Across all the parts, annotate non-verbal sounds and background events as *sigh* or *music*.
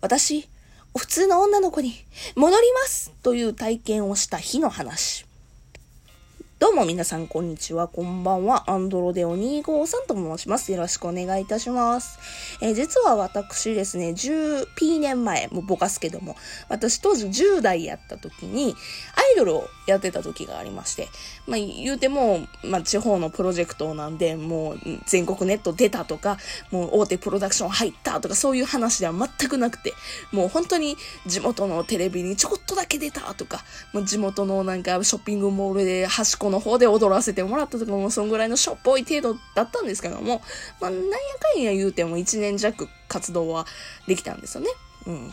私、普通の女の子に戻りますという体験をした日の話。どうも皆さん、こんにちは。こんばんは。アンドロデオ253と申します。よろしくお願いいたします。えー、実は私ですね、10P 年前、もうぼかすけども、私当時10代やった時に、アイドルをやってた時がありまして、まあ言うても、まあ地方のプロジェクトなんで、もう全国ネット出たとか、もう大手プロダクション入ったとか、そういう話では全くなくて、もう本当に地元のテレビにちょこっとだけ出たとか、もう地元のなんかショッピングモールで端っこの方で踊らせてもらったとかもそんぐらいのしょっぽい程度だったんですけども、まあ、なんやかんや言うても1年弱活動はできたんですよね。うん。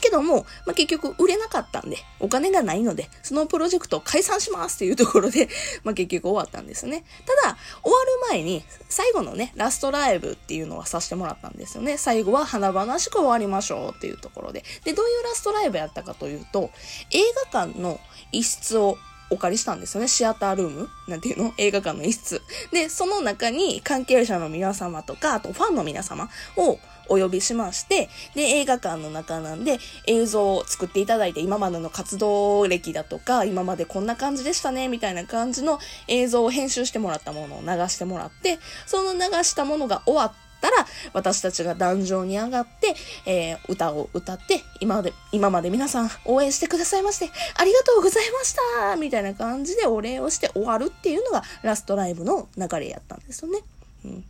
けども、まあ、結局売れなかったんで、お金がないので、そのプロジェクトを解散しますっていうところで、*laughs* まあ、結局終わったんですね。ただ、終わる前に、最後のね、ラストライブっていうのはさせてもらったんですよね。最後は華々しく終わりましょうっていうところで。で、どういうラストライブやったかというと、映画館の一室をお借りしたんですよね。シアタールームなんていうの？映画館の一室。で、その中に関係者の皆様とか、あとファンの皆様をお呼びしまして、で、映画館の中なんで映像を作っていただいて、今までの活動歴だとか、今までこんな感じでしたね、みたいな感じの映像を編集してもらったものを流してもらって、その流したものが終わって、ったら、私たちが壇上に上がって、えー、歌を歌って、今まで、今まで皆さん応援してくださいまして、ありがとうございましたみたいな感じでお礼をして終わるっていうのがラストライブの流れやったんですよね。うん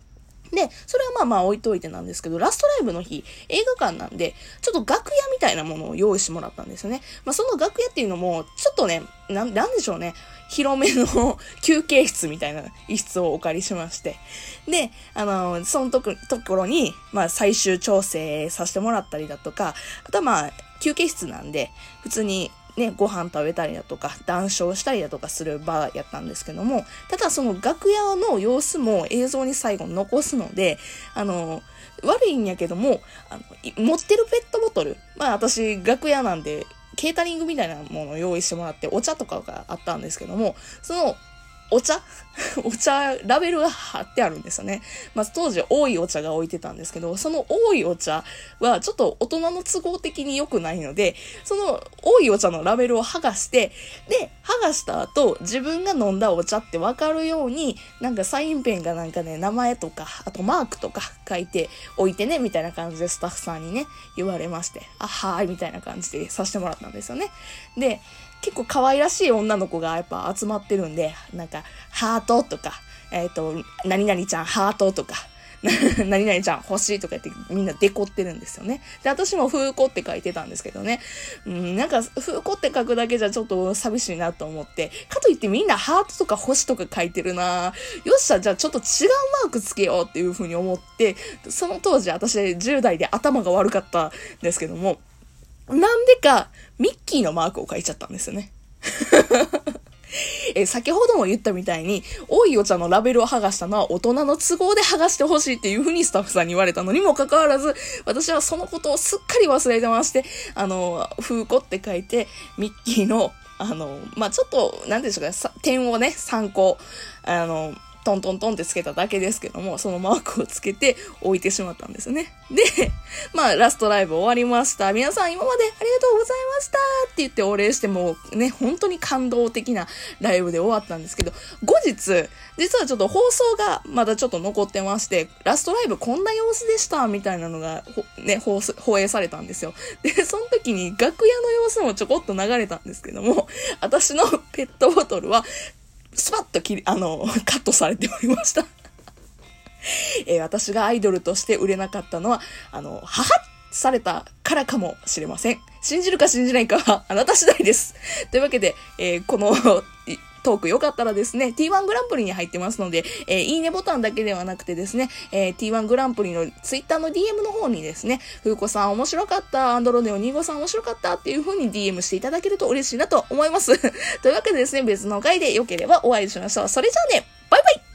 で、それはまあまあ置いといてなんですけど、ラストライブの日、映画館なんで、ちょっと楽屋みたいなものを用意してもらったんですよね。まあその楽屋っていうのも、ちょっとね、な、なんでしょうね。広めの *laughs* 休憩室みたいな一室をお借りしまして。で、あの、そのところに、まあ最終調整させてもらったりだとか、あとはまあ休憩室なんで、普通にね、ご飯食べたりだとか、談笑したりだとかする場やったんですけども、ただその楽屋の様子も映像に最後残すので、あの、悪いんやけども、あの持ってるペットボトル、まあ私楽屋なんで、ケータリングみたいなものを用意してもらって、お茶とかがあったんですけども、そのお茶？*laughs* お茶、ラベルが貼ってあるんですよね。まあ、当時多いお茶が置いてたんですけど、その多いお茶はちょっと大人の都合的に良くないので、その多いお茶のラベルを剥がして、で、剥がした後、自分が飲んだお茶ってわかるように、なんかサインペンがなんかね、名前とか、あとマークとか書いておいてね、みたいな感じでスタッフさんにね、言われまして、あ、はーい、みたいな感じでさせてもらったんですよね。で、結構可愛らしい女の子がやっぱ集まってるんで、なんか、ハートとか、えっ、ー、と、何々ちゃんハートとか、*laughs* 何々ちゃん欲しいとか言ってみんなデコってるんですよね。で、私も風子って書いてたんですけどね。うん、なんか風子って書くだけじゃちょっと寂しいなと思って、かといってみんなハートとか星とか書いてるなよっしゃ、じゃあちょっと違うマークつけようっていうふうに思って、その当時私10代で頭が悪かったんですけども、なんでか、ミッキーのマークを書いちゃったんですよね。*laughs* え先ほども言ったみたいに、多いお茶のラベルを剥がしたのは大人の都合で剥がしてほしいっていう風にスタッフさんに言われたのにもかかわらず、私はそのことをすっかり忘れてまして、あの、風子って書いて、ミッキーの、あの、まあ、ちょっと、なんでしょうか、点をね、参考、あの、トントントンってつけただけですけども、そのマークをつけて置いてしまったんですね。で、まあ、ラストライブ終わりました。皆さん今までありがとうございましたって言ってお礼しても、ね、本当に感動的なライブで終わったんですけど、後日、実はちょっと放送がまだちょっと残ってまして、ラストライブこんな様子でしたみたいなのが、ね、放放映されたんですよ。で、その時に楽屋の様子もちょこっと流れたんですけども、私のペットボトルはスパッと切り、あの、*laughs* カットされておりました *laughs* えー、私がアイドルとして売れなかったのは、あの、母されたからかもしれません。信じるか信じないかはあなた次第です。というわけで、えー、このトークよかったらですね、T1 グランプリに入ってますので、えー、いいねボタンだけではなくてですね、えー、T1 グランプリの Twitter の DM の方にですね、ふうこさん面白かった、アンドロネオ25さん面白かったっていう風に DM していただけると嬉しいなと思います。*laughs* というわけでですね、別の回で良ければお会いしましょう。それじゃあね、バイバイ